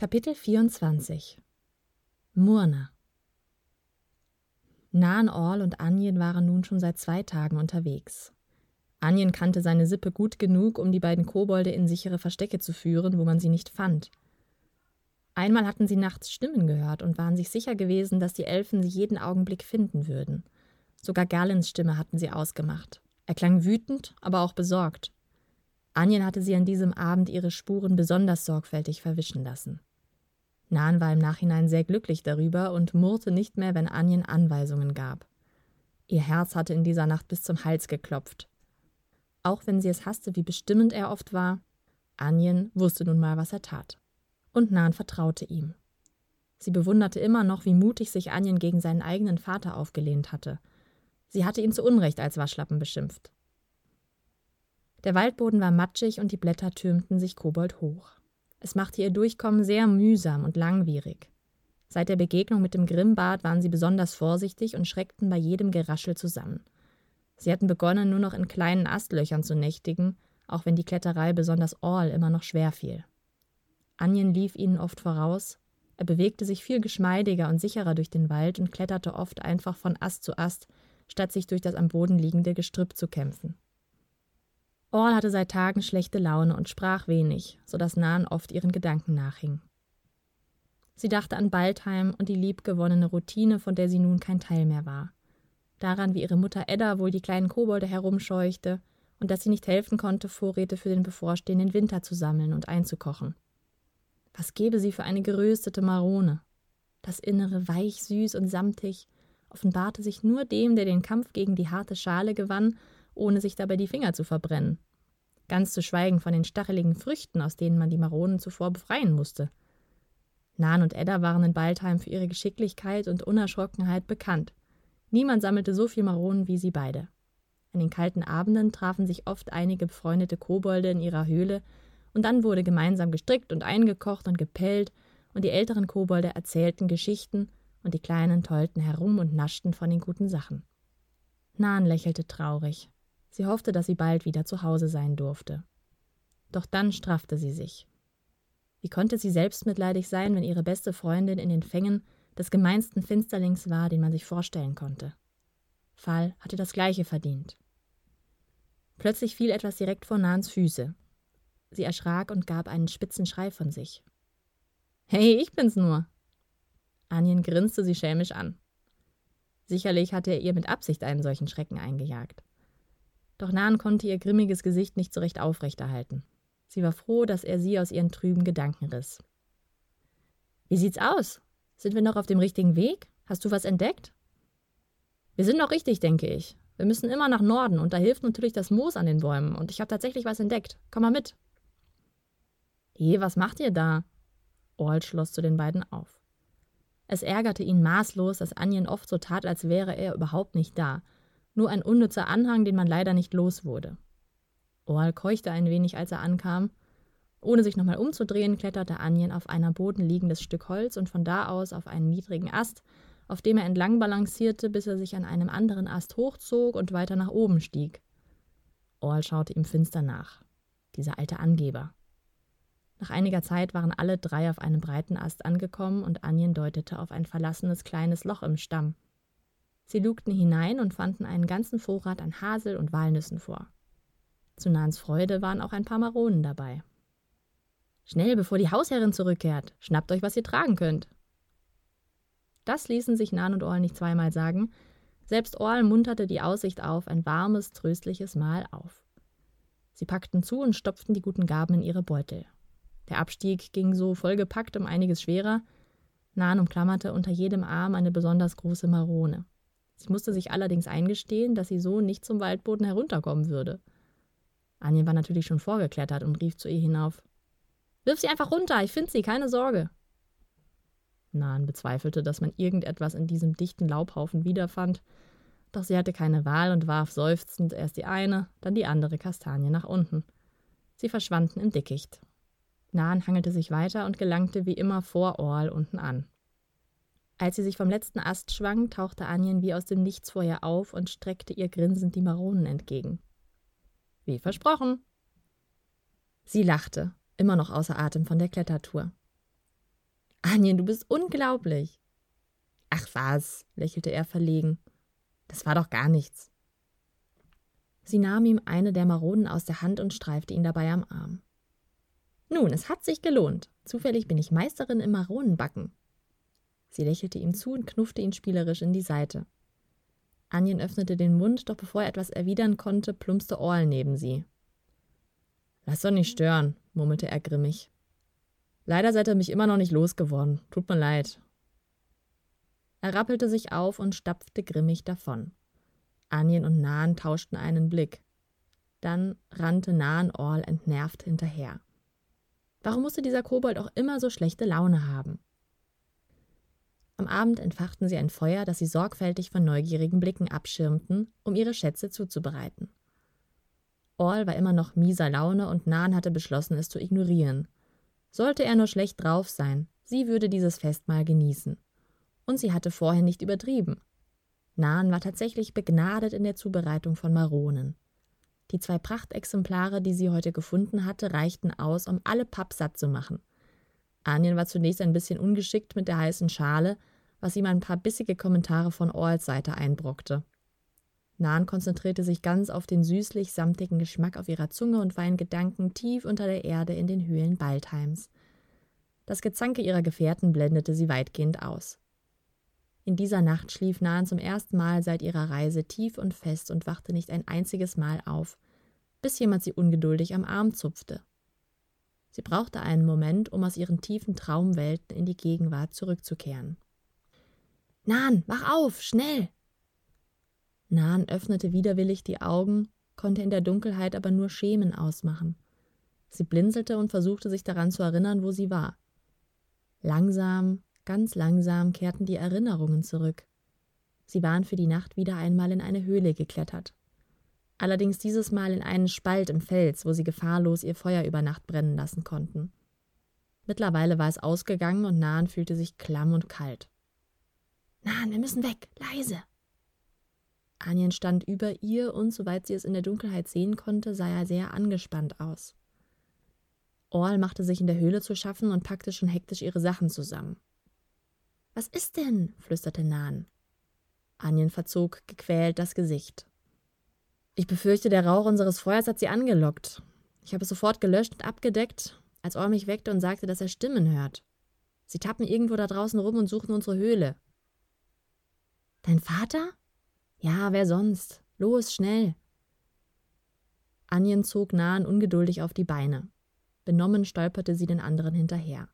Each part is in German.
Kapitel 24 Murna Nan Orl und Anjen waren nun schon seit zwei Tagen unterwegs. Anjen kannte seine Sippe gut genug, um die beiden Kobolde in sichere Verstecke zu führen, wo man sie nicht fand. Einmal hatten sie nachts Stimmen gehört und waren sich sicher gewesen, dass die Elfen sie jeden Augenblick finden würden. Sogar Gerlins Stimme hatten sie ausgemacht. Er klang wütend, aber auch besorgt. Anjen hatte sie an diesem Abend ihre Spuren besonders sorgfältig verwischen lassen. Nan war im Nachhinein sehr glücklich darüber und murrte nicht mehr, wenn Anjen Anweisungen gab. Ihr Herz hatte in dieser Nacht bis zum Hals geklopft. Auch wenn sie es hasste, wie bestimmend er oft war, Anjen wusste nun mal, was er tat. Und Nan vertraute ihm. Sie bewunderte immer noch, wie mutig sich Anjen gegen seinen eigenen Vater aufgelehnt hatte. Sie hatte ihn zu Unrecht als Waschlappen beschimpft. Der Waldboden war matschig und die Blätter türmten sich kobold hoch. Es machte ihr Durchkommen sehr mühsam und langwierig. Seit der Begegnung mit dem Grimmbart waren sie besonders vorsichtig und schreckten bei jedem Geraschel zusammen. Sie hatten begonnen, nur noch in kleinen Astlöchern zu nächtigen, auch wenn die Kletterei besonders Orl immer noch schwer fiel. Anjen lief ihnen oft voraus, er bewegte sich viel geschmeidiger und sicherer durch den Wald und kletterte oft einfach von Ast zu Ast, statt sich durch das am Boden liegende Gestrüpp zu kämpfen. Orl hatte seit Tagen schlechte Laune und sprach wenig, so dass Nan oft ihren Gedanken nachhing. Sie dachte an Baldheim und die liebgewonnene Routine, von der sie nun kein Teil mehr war daran, wie ihre Mutter Edda wohl die kleinen Kobolde herumscheuchte und dass sie nicht helfen konnte, Vorräte für den bevorstehenden Winter zu sammeln und einzukochen. Was gäbe sie für eine geröstete Marone? Das Innere weich, süß und samtig offenbarte sich nur dem, der den Kampf gegen die harte Schale gewann, ohne sich dabei die Finger zu verbrennen. Ganz zu schweigen von den stacheligen Früchten, aus denen man die Maronen zuvor befreien musste. Nan und Edda waren in Baldheim für ihre Geschicklichkeit und Unerschrockenheit bekannt. Niemand sammelte so viel Maronen wie sie beide. An den kalten Abenden trafen sich oft einige befreundete Kobolde in ihrer Höhle, und dann wurde gemeinsam gestrickt und eingekocht und gepellt, und die älteren Kobolde erzählten Geschichten, und die Kleinen tollten herum und naschten von den guten Sachen. Nan lächelte traurig. Sie hoffte, dass sie bald wieder zu Hause sein durfte. Doch dann straffte sie sich. Wie konnte sie selbstmitleidig sein, wenn ihre beste Freundin in den Fängen des gemeinsten Finsterlings war, den man sich vorstellen konnte. Fall hatte das gleiche verdient. Plötzlich fiel etwas direkt vor Nans Füße. Sie erschrak und gab einen spitzen Schrei von sich. Hey, ich bin's nur. Anjen grinste sie schelmisch an. Sicherlich hatte er ihr mit Absicht einen solchen Schrecken eingejagt. Doch Nan konnte ihr grimmiges Gesicht nicht so recht aufrechterhalten. Sie war froh, dass er sie aus ihren trüben Gedanken riss. Wie sieht's aus? Sind wir noch auf dem richtigen Weg? Hast du was entdeckt? Wir sind noch richtig, denke ich. Wir müssen immer nach Norden und da hilft natürlich das Moos an den Bäumen und ich habe tatsächlich was entdeckt. Komm mal mit. Je, was macht ihr da? Orl schloss zu den beiden auf. Es ärgerte ihn maßlos, dass Anjen oft so tat, als wäre er überhaupt nicht da. Nur ein unnützer Anhang, den man leider nicht los wurde. Orl keuchte ein wenig, als er ankam, ohne sich nochmal umzudrehen, kletterte Anjen auf ein am Boden liegendes Stück Holz und von da aus auf einen niedrigen Ast, auf dem er entlang balancierte, bis er sich an einem anderen Ast hochzog und weiter nach oben stieg. Orl schaute ihm finster nach. Dieser alte Angeber. Nach einiger Zeit waren alle drei auf einem breiten Ast angekommen und Anjen deutete auf ein verlassenes kleines Loch im Stamm. Sie lugten hinein und fanden einen ganzen Vorrat an Hasel und Walnüssen vor. Zu Nans Freude waren auch ein paar Maronen dabei. Schnell, bevor die Hausherrin zurückkehrt. Schnappt euch, was ihr tragen könnt. Das ließen sich Nan und Orl nicht zweimal sagen. Selbst Orl munterte die Aussicht auf ein warmes, tröstliches Mahl auf. Sie packten zu und stopften die guten Gaben in ihre Beutel. Der Abstieg ging so vollgepackt um einiges schwerer. Nan umklammerte unter jedem Arm eine besonders große Marone. Sie musste sich allerdings eingestehen, dass sie so nicht zum Waldboden herunterkommen würde. Anja war natürlich schon vorgeklettert und rief zu ihr hinauf: Wirf sie einfach runter, ich finde sie, keine Sorge. Nan bezweifelte, dass man irgendetwas in diesem dichten Laubhaufen wiederfand, doch sie hatte keine Wahl und warf seufzend erst die eine, dann die andere Kastanie nach unten. Sie verschwanden im Dickicht. Nan hangelte sich weiter und gelangte wie immer vor Orl unten an. Als sie sich vom letzten Ast schwang, tauchte Anjen wie aus dem Nichts vor ihr auf und streckte ihr grinsend die Maronen entgegen. Wie versprochen. Sie lachte immer noch außer Atem von der Klettertour. Anjen, du bist unglaublich. Ach was, lächelte er verlegen. Das war doch gar nichts. Sie nahm ihm eine der Maronen aus der Hand und streifte ihn dabei am Arm. Nun, es hat sich gelohnt. Zufällig bin ich Meisterin im Maronenbacken. Sie lächelte ihm zu und knuffte ihn spielerisch in die Seite. Anjen öffnete den Mund, doch bevor er etwas erwidern konnte, plumpste Orl neben sie. Lass doch nicht stören, murmelte er grimmig. Leider seid ihr mich immer noch nicht losgeworden. Tut mir leid. Er rappelte sich auf und stapfte grimmig davon. Anjen und Nahen tauschten einen Blick. Dann rannte Nahen Orl entnervt hinterher. Warum musste dieser Kobold auch immer so schlechte Laune haben? Am Abend entfachten sie ein Feuer, das sie sorgfältig von neugierigen Blicken abschirmten, um ihre Schätze zuzubereiten. Orl war immer noch mieser Laune und Nan hatte beschlossen, es zu ignorieren. Sollte er nur schlecht drauf sein, sie würde dieses Festmahl genießen. Und sie hatte vorher nicht übertrieben. Nan war tatsächlich begnadet in der Zubereitung von Maronen. Die zwei Prachtexemplare, die sie heute gefunden hatte, reichten aus, um alle Papp satt zu machen. Anien war zunächst ein bisschen ungeschickt mit der heißen Schale, was ihm ein paar bissige Kommentare von Orls Seite einbrockte. Nan konzentrierte sich ganz auf den süßlich samtigen Geschmack auf ihrer Zunge und war in Gedanken tief unter der Erde in den Höhlen Baldheims. Das Gezanke ihrer Gefährten blendete sie weitgehend aus. In dieser Nacht schlief Nan zum ersten Mal seit ihrer Reise tief und fest und wachte nicht ein einziges Mal auf, bis jemand sie ungeduldig am Arm zupfte. Sie brauchte einen Moment, um aus ihren tiefen Traumwelten in die Gegenwart zurückzukehren. Nan, wach auf, schnell! Nan öffnete widerwillig die Augen, konnte in der Dunkelheit aber nur Schemen ausmachen. Sie blinzelte und versuchte sich daran zu erinnern, wo sie war. Langsam, ganz langsam kehrten die Erinnerungen zurück. Sie waren für die Nacht wieder einmal in eine Höhle geklettert. Allerdings dieses Mal in einen Spalt im Fels, wo sie gefahrlos ihr Feuer über Nacht brennen lassen konnten. Mittlerweile war es ausgegangen und Nahen fühlte sich klamm und kalt. Nahen, wir müssen weg, leise. Anjen stand über ihr und, soweit sie es in der Dunkelheit sehen konnte, sah er sehr angespannt aus. Orl machte sich in der Höhle zu schaffen und packte schon hektisch ihre Sachen zusammen. Was ist denn? flüsterte Nan. Anjen verzog gequält das Gesicht. Ich befürchte, der Rauch unseres Feuers hat sie angelockt. Ich habe es sofort gelöscht und abgedeckt, als Orl mich weckte und sagte, dass er Stimmen hört. Sie tappen irgendwo da draußen rum und suchen unsere Höhle. Dein Vater? Ja, wer sonst? Los, schnell! Anjen zog Nahen ungeduldig auf die Beine. Benommen stolperte sie den anderen hinterher.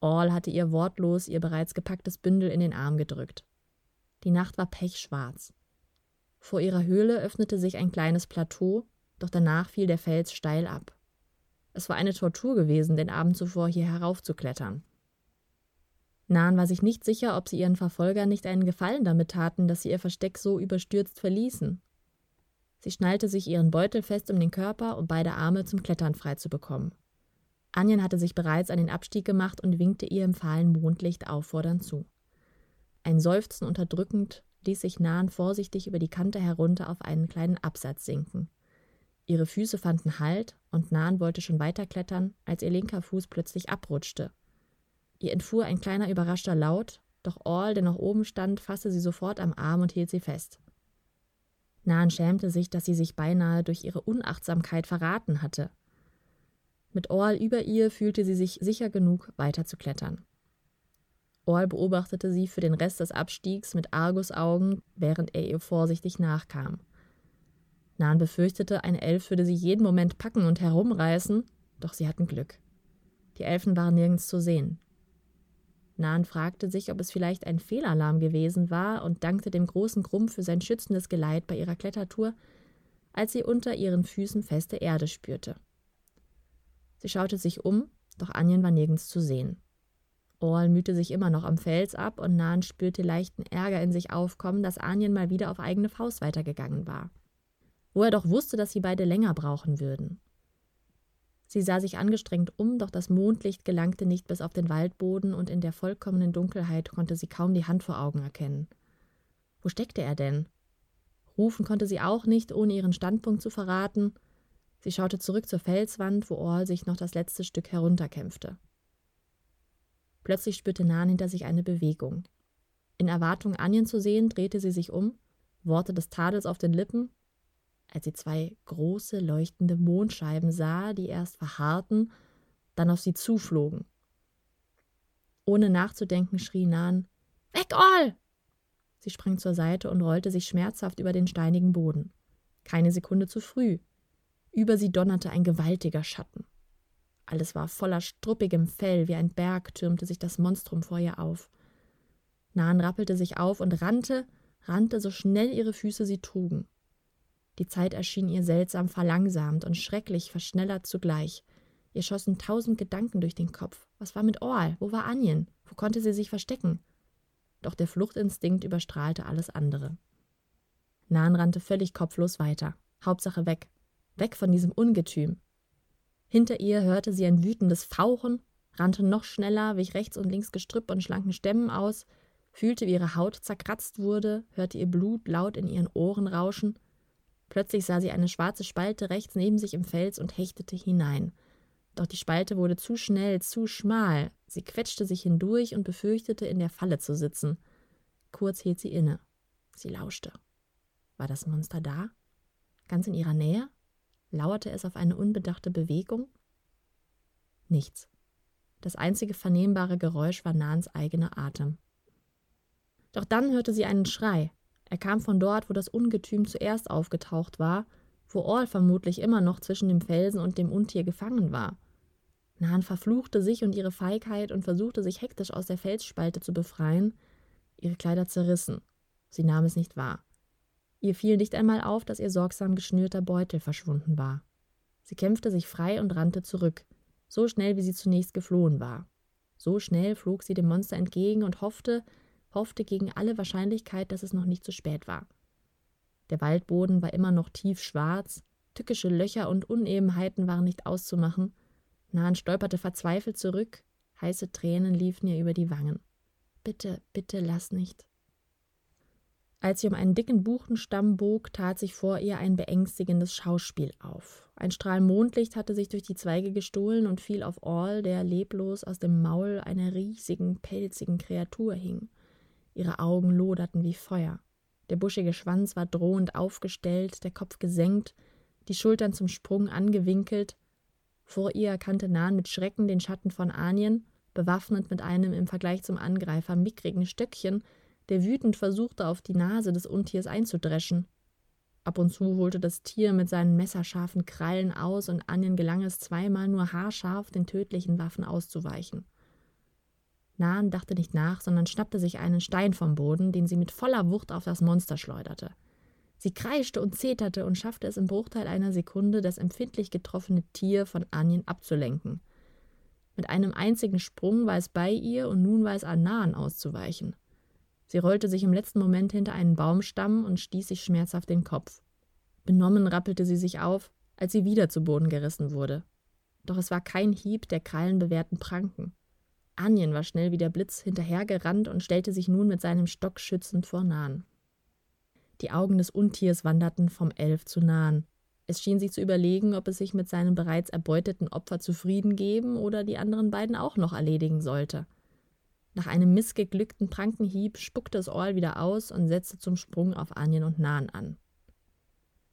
Orl hatte ihr wortlos ihr bereits gepacktes Bündel in den Arm gedrückt. Die Nacht war pechschwarz. Vor ihrer Höhle öffnete sich ein kleines Plateau, doch danach fiel der Fels steil ab. Es war eine Tortur gewesen, den Abend zuvor hier heraufzuklettern. Nahen war sich nicht sicher, ob sie ihren Verfolgern nicht einen Gefallen damit taten, dass sie ihr Versteck so überstürzt verließen. Sie schnallte sich ihren Beutel fest um den Körper, um beide Arme zum Klettern frei zu bekommen. Anjen hatte sich bereits an den Abstieg gemacht und winkte ihr im fahlen Mondlicht auffordernd zu. Ein Seufzen unterdrückend ließ sich Nahen vorsichtig über die Kante herunter auf einen kleinen Absatz sinken. Ihre Füße fanden Halt und Nahen wollte schon weiterklettern, als ihr linker Fuß plötzlich abrutschte Ihr entfuhr ein kleiner überraschter Laut, doch Orl, der noch oben stand, fasste sie sofort am Arm und hielt sie fest. Nahen schämte sich, dass sie sich beinahe durch ihre Unachtsamkeit verraten hatte. Mit Orl über ihr fühlte sie sich sicher genug, weiter zu klettern. Orl beobachtete sie für den Rest des Abstiegs mit Argusaugen, während er ihr vorsichtig nachkam. Nahen befürchtete, ein Elf würde sie jeden Moment packen und herumreißen, doch sie hatten Glück. Die Elfen waren nirgends zu sehen. Nan fragte sich, ob es vielleicht ein Fehlalarm gewesen war und dankte dem großen Grumm für sein schützendes Geleit bei ihrer Klettertour, als sie unter ihren Füßen feste Erde spürte. Sie schaute sich um, doch Anjen war nirgends zu sehen. Orl mühte sich immer noch am Fels ab und Nan spürte leichten Ärger in sich aufkommen, dass Anjen mal wieder auf eigene Faust weitergegangen war. Wo er doch wusste, dass sie beide länger brauchen würden. Sie sah sich angestrengt um, doch das Mondlicht gelangte nicht bis auf den Waldboden und in der vollkommenen Dunkelheit konnte sie kaum die Hand vor Augen erkennen. Wo steckte er denn? Rufen konnte sie auch nicht, ohne ihren Standpunkt zu verraten. Sie schaute zurück zur Felswand, wo Orl sich noch das letzte Stück herunterkämpfte. Plötzlich spürte Nan hinter sich eine Bewegung. In Erwartung, Anjen zu sehen, drehte sie sich um, Worte des Tadels auf den Lippen, als sie zwei große leuchtende Mondscheiben sah, die erst verharrten, dann auf sie zuflogen. Ohne nachzudenken schrie Nan: Weg, All! Sie sprang zur Seite und rollte sich schmerzhaft über den steinigen Boden. Keine Sekunde zu früh. Über sie donnerte ein gewaltiger Schatten. Alles war voller struppigem Fell, wie ein Berg türmte sich das Monstrum vor ihr auf. Nan rappelte sich auf und rannte, rannte so schnell ihre Füße sie trugen. Die Zeit erschien ihr seltsam verlangsamt und schrecklich verschnellert zugleich. Ihr schossen tausend Gedanken durch den Kopf. Was war mit Orl? Wo war Anjen? Wo konnte sie sich verstecken? doch der Fluchtinstinkt überstrahlte alles andere. Nan rannte völlig kopflos weiter. Hauptsache weg. Weg von diesem Ungetüm. Hinter ihr hörte sie ein wütendes Fauchen, rannte noch schneller, wich rechts und links Gestrüpp und schlanken Stämmen aus, fühlte, wie ihre Haut zerkratzt wurde, hörte ihr Blut laut in ihren Ohren rauschen. Plötzlich sah sie eine schwarze Spalte rechts neben sich im Fels und hechtete hinein. Doch die Spalte wurde zu schnell, zu schmal. Sie quetschte sich hindurch und befürchtete, in der Falle zu sitzen. Kurz hielt sie inne. Sie lauschte. War das Monster da? Ganz in ihrer Nähe? Lauerte es auf eine unbedachte Bewegung? Nichts. Das einzige vernehmbare Geräusch war Nahens eigener Atem. Doch dann hörte sie einen Schrei. Er kam von dort, wo das Ungetüm zuerst aufgetaucht war, wo Orl vermutlich immer noch zwischen dem Felsen und dem Untier gefangen war. Nahan verfluchte sich und ihre Feigheit und versuchte sich hektisch aus der Felsspalte zu befreien. Ihre Kleider zerrissen. Sie nahm es nicht wahr. Ihr fiel nicht einmal auf, dass ihr sorgsam geschnürter Beutel verschwunden war. Sie kämpfte sich frei und rannte zurück, so schnell wie sie zunächst geflohen war. So schnell flog sie dem Monster entgegen und hoffte, hoffte gegen alle Wahrscheinlichkeit, dass es noch nicht zu spät war. Der Waldboden war immer noch tief schwarz, tückische Löcher und Unebenheiten waren nicht auszumachen, Nahen stolperte verzweifelt zurück, heiße Tränen liefen ihr über die Wangen. Bitte, bitte lass nicht. Als sie um einen dicken Buchenstamm bog, tat sich vor ihr ein beängstigendes Schauspiel auf. Ein Strahl Mondlicht hatte sich durch die Zweige gestohlen und fiel auf Orl, der leblos aus dem Maul einer riesigen, pelzigen Kreatur hing. Ihre Augen loderten wie Feuer. Der buschige Schwanz war drohend aufgestellt, der Kopf gesenkt, die Schultern zum Sprung angewinkelt, vor ihr erkannte Nan mit Schrecken den Schatten von Anien, bewaffnet mit einem im Vergleich zum Angreifer mickrigen Stöckchen, der wütend versuchte, auf die Nase des Untiers einzudreschen. Ab und zu holte das Tier mit seinen messerscharfen Krallen aus und Anien gelang es zweimal nur haarscharf, den tödlichen Waffen auszuweichen. Nan dachte nicht nach, sondern schnappte sich einen Stein vom Boden, den sie mit voller Wucht auf das Monster schleuderte. Sie kreischte und zeterte und schaffte es im Bruchteil einer Sekunde, das empfindlich getroffene Tier von Anjen abzulenken. Mit einem einzigen Sprung war es bei ihr und nun war es an Nahen auszuweichen. Sie rollte sich im letzten Moment hinter einen Baumstamm und stieß sich schmerzhaft den Kopf. Benommen rappelte sie sich auf, als sie wieder zu Boden gerissen wurde. Doch es war kein Hieb der krallenbewehrten Pranken. Anjen war schnell wie der Blitz hinterhergerannt und stellte sich nun mit seinem Stock schützend vor Nahen. Die Augen des Untiers wanderten vom Elf zu Nahen. Es schien sich zu überlegen, ob es sich mit seinem bereits erbeuteten Opfer zufrieden geben oder die anderen beiden auch noch erledigen sollte. Nach einem missgeglückten Prankenhieb spuckte es Orl wieder aus und setzte zum Sprung auf Anjen und Nahen an.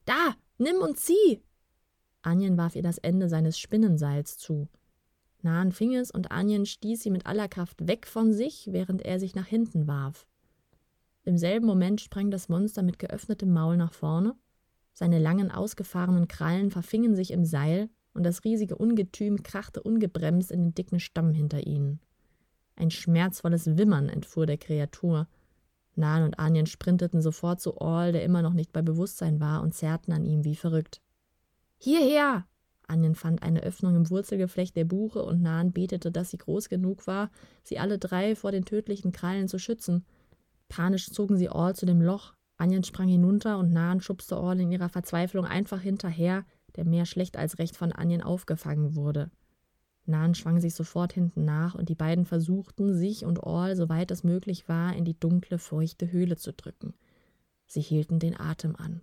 Da, nimm und zieh! Anjen warf ihr das Ende seines Spinnenseils zu. Nahen fing es und Anjen stieß sie mit aller Kraft weg von sich, während er sich nach hinten warf. Im selben Moment sprang das Monster mit geöffnetem Maul nach vorne, seine langen, ausgefahrenen Krallen verfingen sich im Seil, und das riesige Ungetüm krachte ungebremst in den dicken Stamm hinter ihnen. Ein schmerzvolles Wimmern entfuhr der Kreatur. Nan und Anjen sprinteten sofort zu Orl, der immer noch nicht bei Bewusstsein war, und zerrten an ihm wie verrückt. Hierher! Anjen fand eine Öffnung im Wurzelgeflecht der Buche und Nan betete, dass sie groß genug war, sie alle drei vor den tödlichen Krallen zu schützen. Panisch zogen sie Orl zu dem Loch. Anjen sprang hinunter und Nahen schubste Orl in ihrer Verzweiflung einfach hinterher, der mehr schlecht als recht von Anjen aufgefangen wurde. Nahen schwang sich sofort hinten nach und die beiden versuchten, sich und Orl, soweit es möglich war, in die dunkle, feuchte Höhle zu drücken. Sie hielten den Atem an.